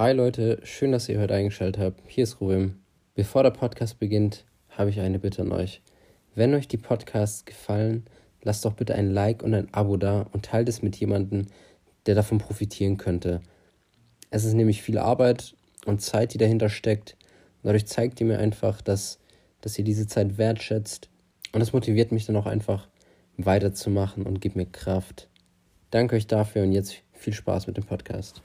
Hi Leute, schön, dass ihr heute eingeschaltet habt. Hier ist Ruben. Bevor der Podcast beginnt, habe ich eine Bitte an euch. Wenn euch die Podcasts gefallen, lasst doch bitte ein Like und ein Abo da und teilt es mit jemandem, der davon profitieren könnte. Es ist nämlich viel Arbeit und Zeit, die dahinter steckt. Dadurch zeigt ihr mir einfach, dass, dass ihr diese Zeit wertschätzt. Und das motiviert mich dann auch einfach weiterzumachen und gibt mir Kraft. Danke euch dafür und jetzt viel Spaß mit dem Podcast.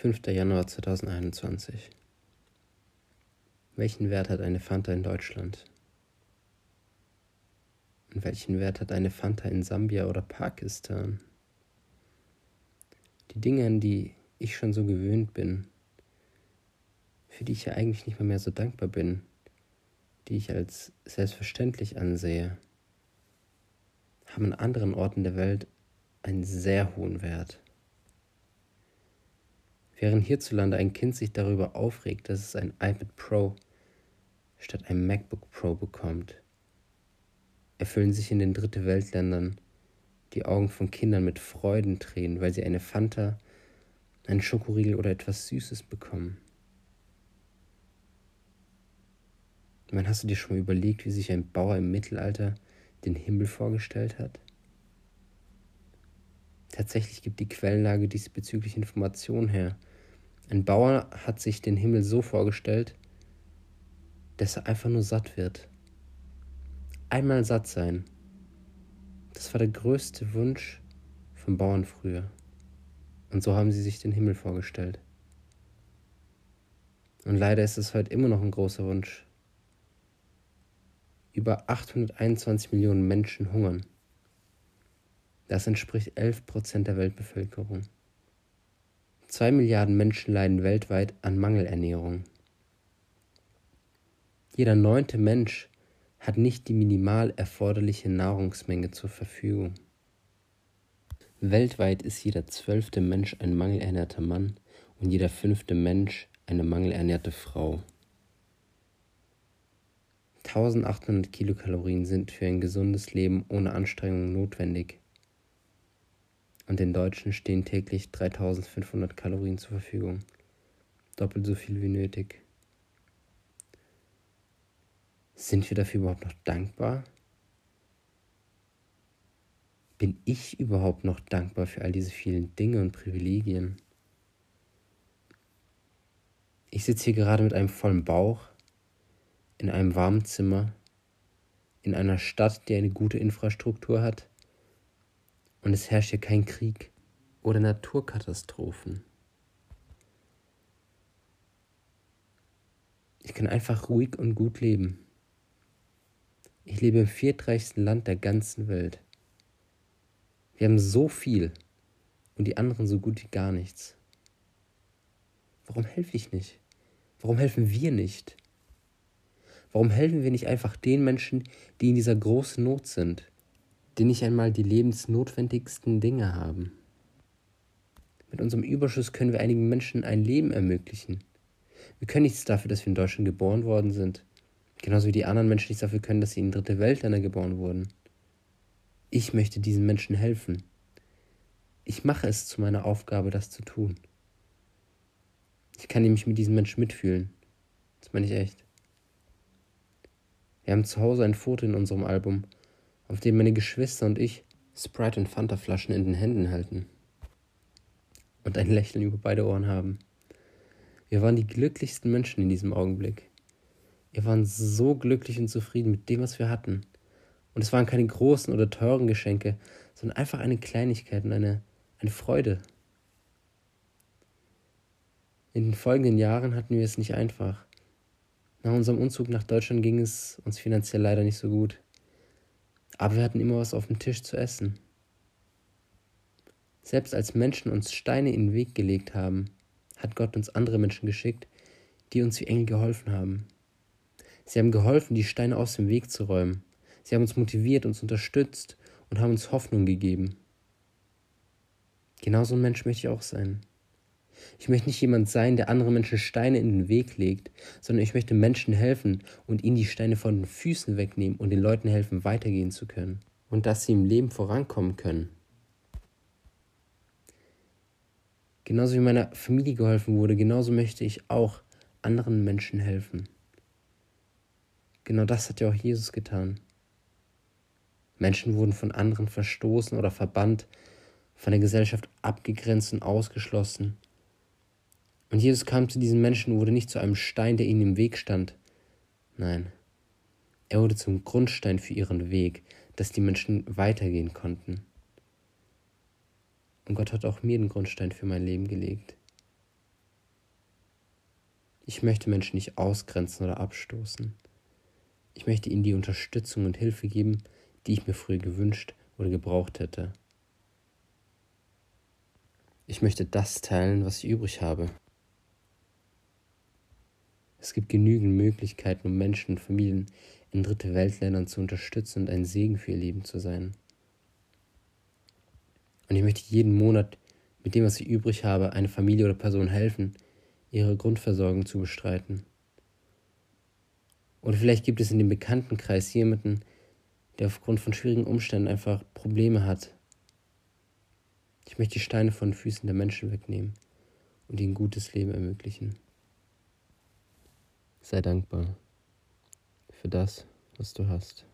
5. Januar 2021. Welchen Wert hat eine Fanta in Deutschland? Und welchen Wert hat eine Fanta in Sambia oder Pakistan? Die Dinge, an die ich schon so gewöhnt bin, für die ich ja eigentlich nicht mal mehr so dankbar bin, die ich als selbstverständlich ansehe, haben an anderen Orten der Welt einen sehr hohen Wert. Während hierzulande ein Kind sich darüber aufregt, dass es ein iPad Pro statt einem MacBook Pro bekommt, erfüllen sich in den Dritte Weltländern die Augen von Kindern mit Freudentränen, weil sie eine Fanta, einen Schokoriegel oder etwas Süßes bekommen. Man hast du dir schon mal überlegt, wie sich ein Bauer im Mittelalter den Himmel vorgestellt hat? Tatsächlich gibt die Quellenlage diesbezüglich Informationen her. Ein Bauer hat sich den Himmel so vorgestellt, dass er einfach nur satt wird. Einmal satt sein. Das war der größte Wunsch von Bauern früher. Und so haben sie sich den Himmel vorgestellt. Und leider ist es heute immer noch ein großer Wunsch. Über 821 Millionen Menschen hungern. Das entspricht 11 Prozent der Weltbevölkerung. Zwei Milliarden Menschen leiden weltweit an Mangelernährung. Jeder neunte Mensch hat nicht die minimal erforderliche Nahrungsmenge zur Verfügung. Weltweit ist jeder zwölfte Mensch ein mangelernährter Mann und jeder fünfte Mensch eine mangelernährte Frau. 1800 Kilokalorien sind für ein gesundes Leben ohne Anstrengung notwendig. Und den Deutschen stehen täglich 3500 Kalorien zur Verfügung. Doppelt so viel wie nötig. Sind wir dafür überhaupt noch dankbar? Bin ich überhaupt noch dankbar für all diese vielen Dinge und Privilegien? Ich sitze hier gerade mit einem vollen Bauch in einem warmen Zimmer, in einer Stadt, die eine gute Infrastruktur hat, und es herrscht hier kein Krieg oder Naturkatastrophen. Ich kann einfach ruhig und gut leben. Ich lebe im viertreichsten Land der ganzen Welt. Wir haben so viel und die anderen so gut wie gar nichts. Warum helfe ich nicht? Warum helfen wir nicht? Warum helfen wir nicht einfach den Menschen, die in dieser großen Not sind, die nicht einmal die lebensnotwendigsten Dinge haben? Mit unserem Überschuss können wir einigen Menschen ein Leben ermöglichen. Wir können nichts dafür, dass wir in Deutschland geboren worden sind. Genauso wie die anderen Menschen nichts dafür können, dass sie in dritte Weltländer geboren wurden. Ich möchte diesen Menschen helfen. Ich mache es zu meiner Aufgabe, das zu tun. Ich kann nämlich mit diesen Menschen mitfühlen. Das meine ich echt. Wir haben zu Hause ein Foto in unserem Album, auf dem meine Geschwister und ich Sprite und Fanta Flaschen in den Händen halten und ein Lächeln über beide Ohren haben. Wir waren die glücklichsten Menschen in diesem Augenblick. Wir waren so glücklich und zufrieden mit dem, was wir hatten. Und es waren keine großen oder teuren Geschenke, sondern einfach eine Kleinigkeit und eine, eine Freude. In den folgenden Jahren hatten wir es nicht einfach. Nach unserem Umzug nach Deutschland ging es uns finanziell leider nicht so gut. Aber wir hatten immer was auf dem Tisch zu essen. Selbst als Menschen uns Steine in den Weg gelegt haben, hat Gott uns andere Menschen geschickt, die uns wie Engel geholfen haben. Sie haben geholfen, die Steine aus dem Weg zu räumen. Sie haben uns motiviert, uns unterstützt und haben uns Hoffnung gegeben. Genauso ein Mensch möchte ich auch sein. Ich möchte nicht jemand sein, der anderen Menschen Steine in den Weg legt, sondern ich möchte Menschen helfen und ihnen die Steine von den Füßen wegnehmen und den Leuten helfen, weitergehen zu können und dass sie im Leben vorankommen können. Genauso wie meiner Familie geholfen wurde, genauso möchte ich auch anderen Menschen helfen. Genau das hat ja auch Jesus getan. Menschen wurden von anderen verstoßen oder verbannt, von der Gesellschaft abgegrenzt und ausgeschlossen. Und Jesus kam zu diesen Menschen und wurde nicht zu einem Stein, der ihnen im Weg stand. Nein, er wurde zum Grundstein für ihren Weg, dass die Menschen weitergehen konnten. Und Gott hat auch mir den Grundstein für mein Leben gelegt. Ich möchte Menschen nicht ausgrenzen oder abstoßen. Ich möchte ihnen die Unterstützung und Hilfe geben, die ich mir früher gewünscht oder gebraucht hätte. Ich möchte das teilen, was ich übrig habe. Es gibt genügend Möglichkeiten, um Menschen und Familien in dritte Weltländern zu unterstützen und ein Segen für ihr Leben zu sein. Und ich möchte jeden Monat mit dem, was ich übrig habe, eine Familie oder Person helfen, ihre Grundversorgung zu bestreiten. Oder vielleicht gibt es in dem Bekanntenkreis jemanden, der aufgrund von schwierigen Umständen einfach Probleme hat. Ich möchte die Steine von den Füßen der Menschen wegnehmen und ihnen gutes Leben ermöglichen. Sei dankbar für das, was du hast.